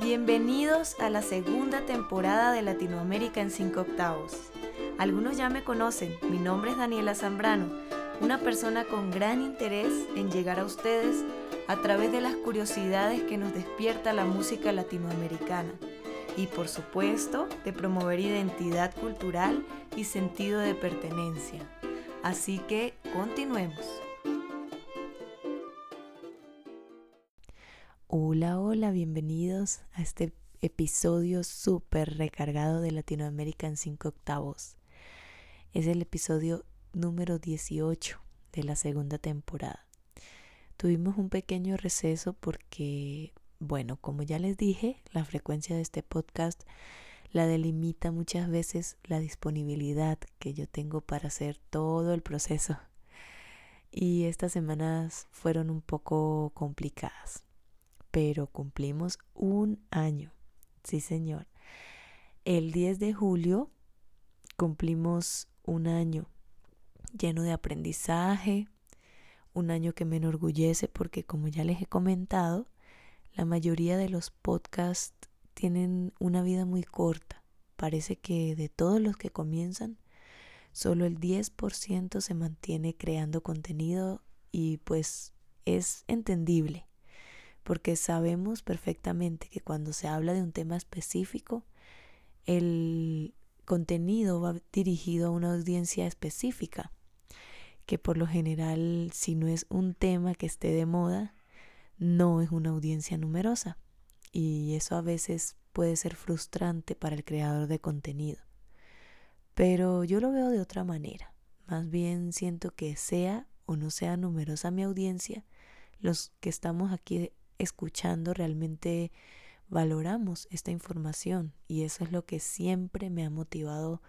Bienvenidos a la segunda temporada de Latinoamérica en 5 octavos. Algunos ya me conocen, mi nombre es Daniela Zambrano, una persona con gran interés en llegar a ustedes a través de las curiosidades que nos despierta la música latinoamericana y por supuesto de promover identidad cultural y sentido de pertenencia. Así que continuemos. Hola, hola, bienvenidos a este episodio súper recargado de Latinoamérica en 5 octavos. Es el episodio número 18 de la segunda temporada. Tuvimos un pequeño receso porque, bueno, como ya les dije, la frecuencia de este podcast la delimita muchas veces la disponibilidad que yo tengo para hacer todo el proceso. Y estas semanas fueron un poco complicadas pero cumplimos un año. Sí, señor. El 10 de julio cumplimos un año lleno de aprendizaje, un año que me enorgullece porque como ya les he comentado, la mayoría de los podcasts tienen una vida muy corta. Parece que de todos los que comienzan, solo el 10% se mantiene creando contenido y pues es entendible porque sabemos perfectamente que cuando se habla de un tema específico, el contenido va dirigido a una audiencia específica, que por lo general si no es un tema que esté de moda, no es una audiencia numerosa. Y eso a veces puede ser frustrante para el creador de contenido. Pero yo lo veo de otra manera. Más bien siento que sea o no sea numerosa mi audiencia, los que estamos aquí escuchando realmente valoramos esta información y eso es lo que siempre me ha motivado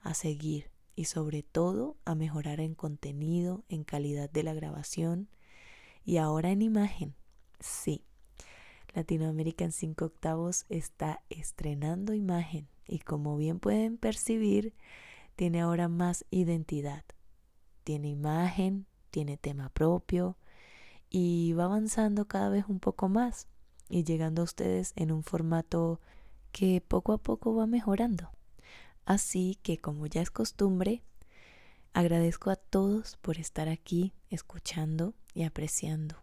a seguir y sobre todo a mejorar en contenido, en calidad de la grabación y ahora en imagen. Sí, Latinoamérica en 5 octavos está estrenando imagen y como bien pueden percibir, tiene ahora más identidad. Tiene imagen, tiene tema propio, y va avanzando cada vez un poco más y llegando a ustedes en un formato que poco a poco va mejorando. Así que como ya es costumbre, agradezco a todos por estar aquí escuchando y apreciando.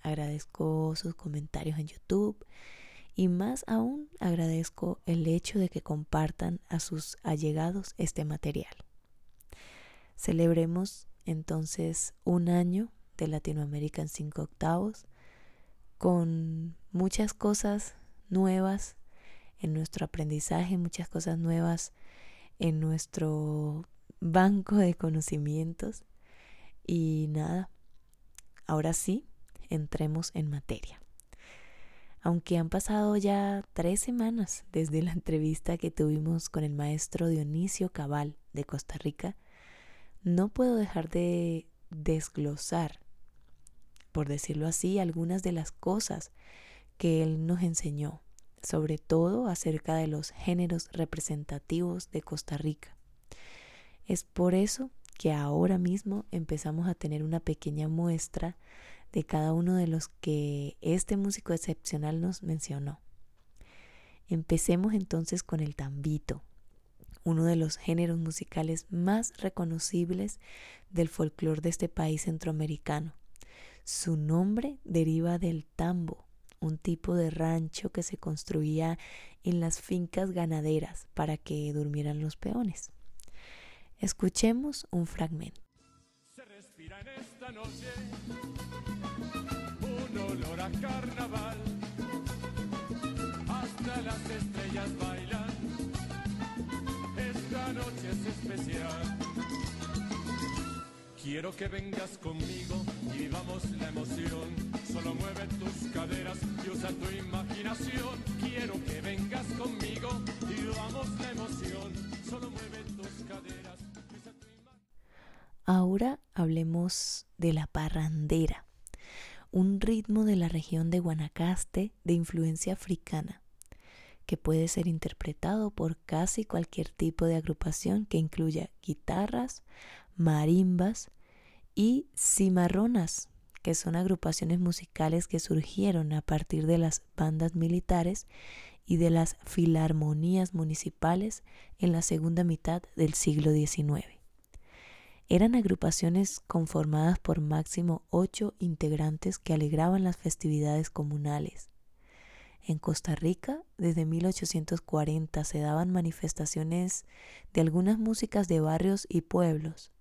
Agradezco sus comentarios en YouTube y más aún agradezco el hecho de que compartan a sus allegados este material. Celebremos entonces un año de Latinoamérica en cinco octavos, con muchas cosas nuevas en nuestro aprendizaje, muchas cosas nuevas en nuestro banco de conocimientos. Y nada, ahora sí, entremos en materia. Aunque han pasado ya tres semanas desde la entrevista que tuvimos con el maestro Dionisio Cabal de Costa Rica, no puedo dejar de desglosar por decirlo así, algunas de las cosas que él nos enseñó, sobre todo acerca de los géneros representativos de Costa Rica. Es por eso que ahora mismo empezamos a tener una pequeña muestra de cada uno de los que este músico excepcional nos mencionó. Empecemos entonces con el tambito, uno de los géneros musicales más reconocibles del folclore de este país centroamericano. Su nombre deriva del tambo, un tipo de rancho que se construía en las fincas ganaderas para que durmieran los peones. Escuchemos un fragmento. Se respira en esta noche un olor a carnaval. Hasta las estrellas bailan. Esta noche es especial. Quiero que vengas conmigo y vivamos la emoción. Solo mueve tus caderas y usa tu imaginación. Quiero que vengas conmigo y vivamos la emoción. Solo mueve tus caderas. Usa tu Ahora hablemos de la parrandera, un ritmo de la región de Guanacaste de influencia africana que puede ser interpretado por casi cualquier tipo de agrupación que incluya guitarras, marimbas, y cimarronas, que son agrupaciones musicales que surgieron a partir de las bandas militares y de las filarmonías municipales en la segunda mitad del siglo XIX. Eran agrupaciones conformadas por máximo ocho integrantes que alegraban las festividades comunales. En Costa Rica, desde 1840 se daban manifestaciones de algunas músicas de barrios y pueblos,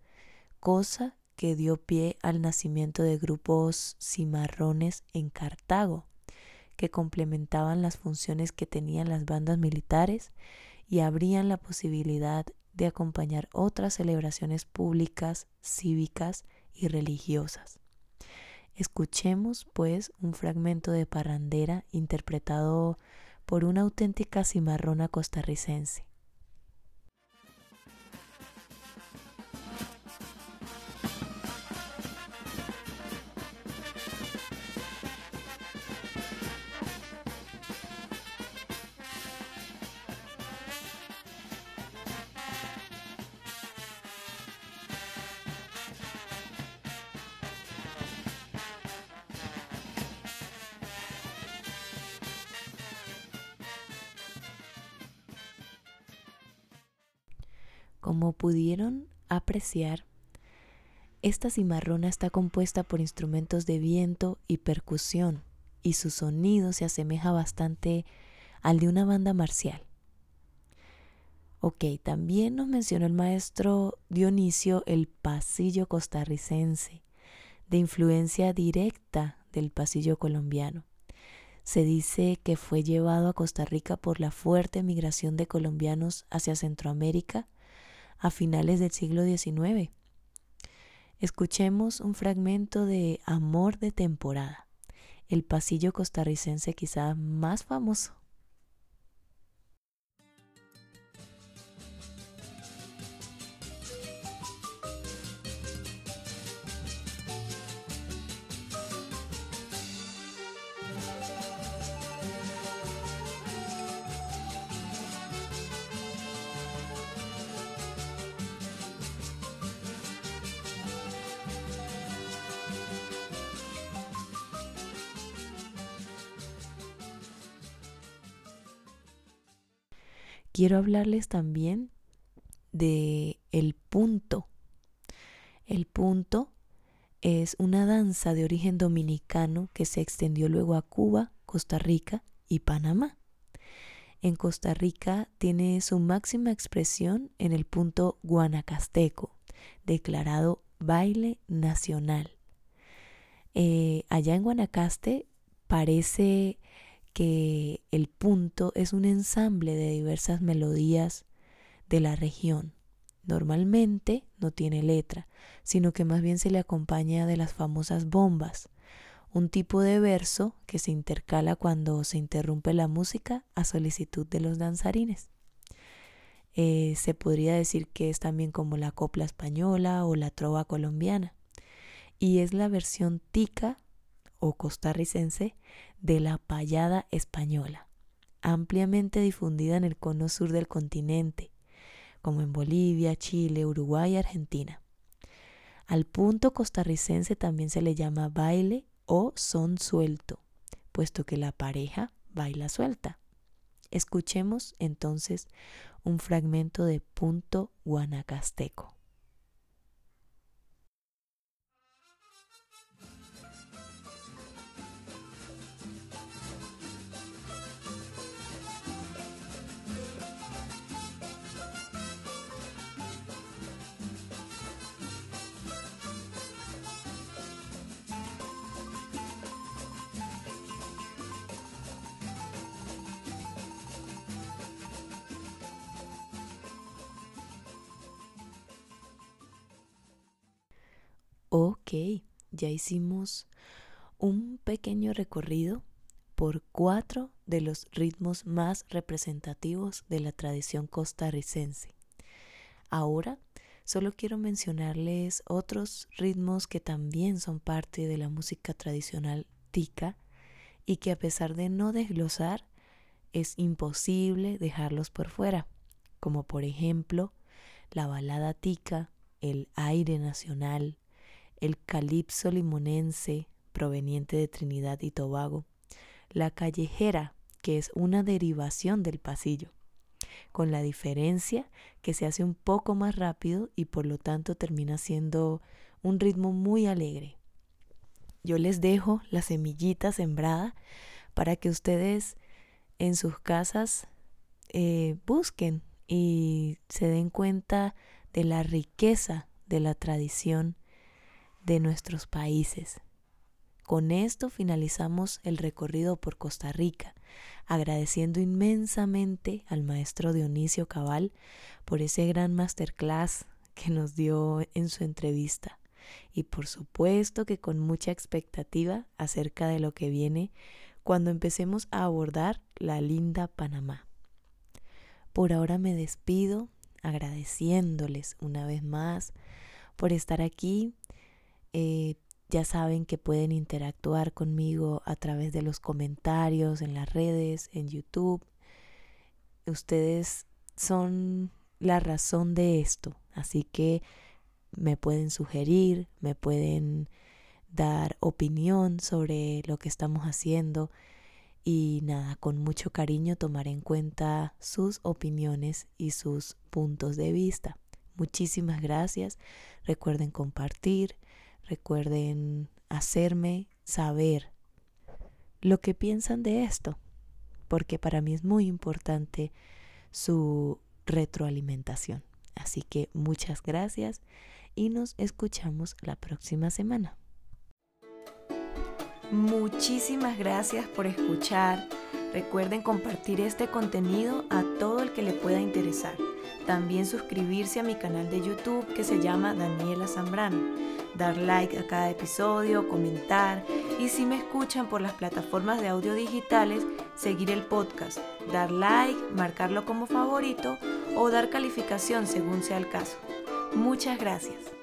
cosa que dio pie al nacimiento de grupos cimarrones en Cartago, que complementaban las funciones que tenían las bandas militares y abrían la posibilidad de acompañar otras celebraciones públicas, cívicas y religiosas. Escuchemos, pues, un fragmento de Parrandera interpretado por una auténtica cimarrona costarricense. Como pudieron apreciar, esta cimarrona está compuesta por instrumentos de viento y percusión y su sonido se asemeja bastante al de una banda marcial. Ok, también nos mencionó el maestro Dionisio el pasillo costarricense, de influencia directa del pasillo colombiano. Se dice que fue llevado a Costa Rica por la fuerte migración de colombianos hacia Centroamérica a finales del siglo XIX. Escuchemos un fragmento de Amor de temporada, el pasillo costarricense quizá más famoso. Quiero hablarles también de el punto. El punto es una danza de origen dominicano que se extendió luego a Cuba, Costa Rica y Panamá. En Costa Rica tiene su máxima expresión en el punto guanacasteco, declarado baile nacional. Eh, allá en Guanacaste parece que el punto es un ensamble de diversas melodías de la región. Normalmente no tiene letra, sino que más bien se le acompaña de las famosas bombas, un tipo de verso que se intercala cuando se interrumpe la música a solicitud de los danzarines. Eh, se podría decir que es también como la copla española o la trova colombiana, y es la versión tica o costarricense de la payada española, ampliamente difundida en el cono sur del continente, como en Bolivia, Chile, Uruguay y Argentina. Al punto costarricense también se le llama baile o son suelto, puesto que la pareja baila suelta. Escuchemos entonces un fragmento de punto guanacasteco. Ok, ya hicimos un pequeño recorrido por cuatro de los ritmos más representativos de la tradición costarricense. Ahora solo quiero mencionarles otros ritmos que también son parte de la música tradicional tica y que a pesar de no desglosar es imposible dejarlos por fuera, como por ejemplo la balada tica, el aire nacional, el calipso limonense, proveniente de Trinidad y Tobago, la callejera, que es una derivación del pasillo, con la diferencia que se hace un poco más rápido y por lo tanto termina siendo un ritmo muy alegre. Yo les dejo la semillita sembrada para que ustedes en sus casas eh, busquen y se den cuenta de la riqueza de la tradición de nuestros países. Con esto finalizamos el recorrido por Costa Rica, agradeciendo inmensamente al maestro Dionisio Cabal por ese gran masterclass que nos dio en su entrevista y por supuesto que con mucha expectativa acerca de lo que viene cuando empecemos a abordar la linda Panamá. Por ahora me despido agradeciéndoles una vez más por estar aquí. Eh, ya saben que pueden interactuar conmigo a través de los comentarios en las redes, en YouTube. Ustedes son la razón de esto, así que me pueden sugerir, me pueden dar opinión sobre lo que estamos haciendo y nada, con mucho cariño tomar en cuenta sus opiniones y sus puntos de vista. Muchísimas gracias. Recuerden compartir, recuerden hacerme saber lo que piensan de esto, porque para mí es muy importante su retroalimentación. Así que muchas gracias y nos escuchamos la próxima semana. Muchísimas gracias por escuchar. Recuerden compartir este contenido a todo el que le pueda interesar. También suscribirse a mi canal de YouTube que se llama Daniela Zambrano. Dar like a cada episodio, comentar y si me escuchan por las plataformas de audio digitales, seguir el podcast, dar like, marcarlo como favorito o dar calificación según sea el caso. Muchas gracias.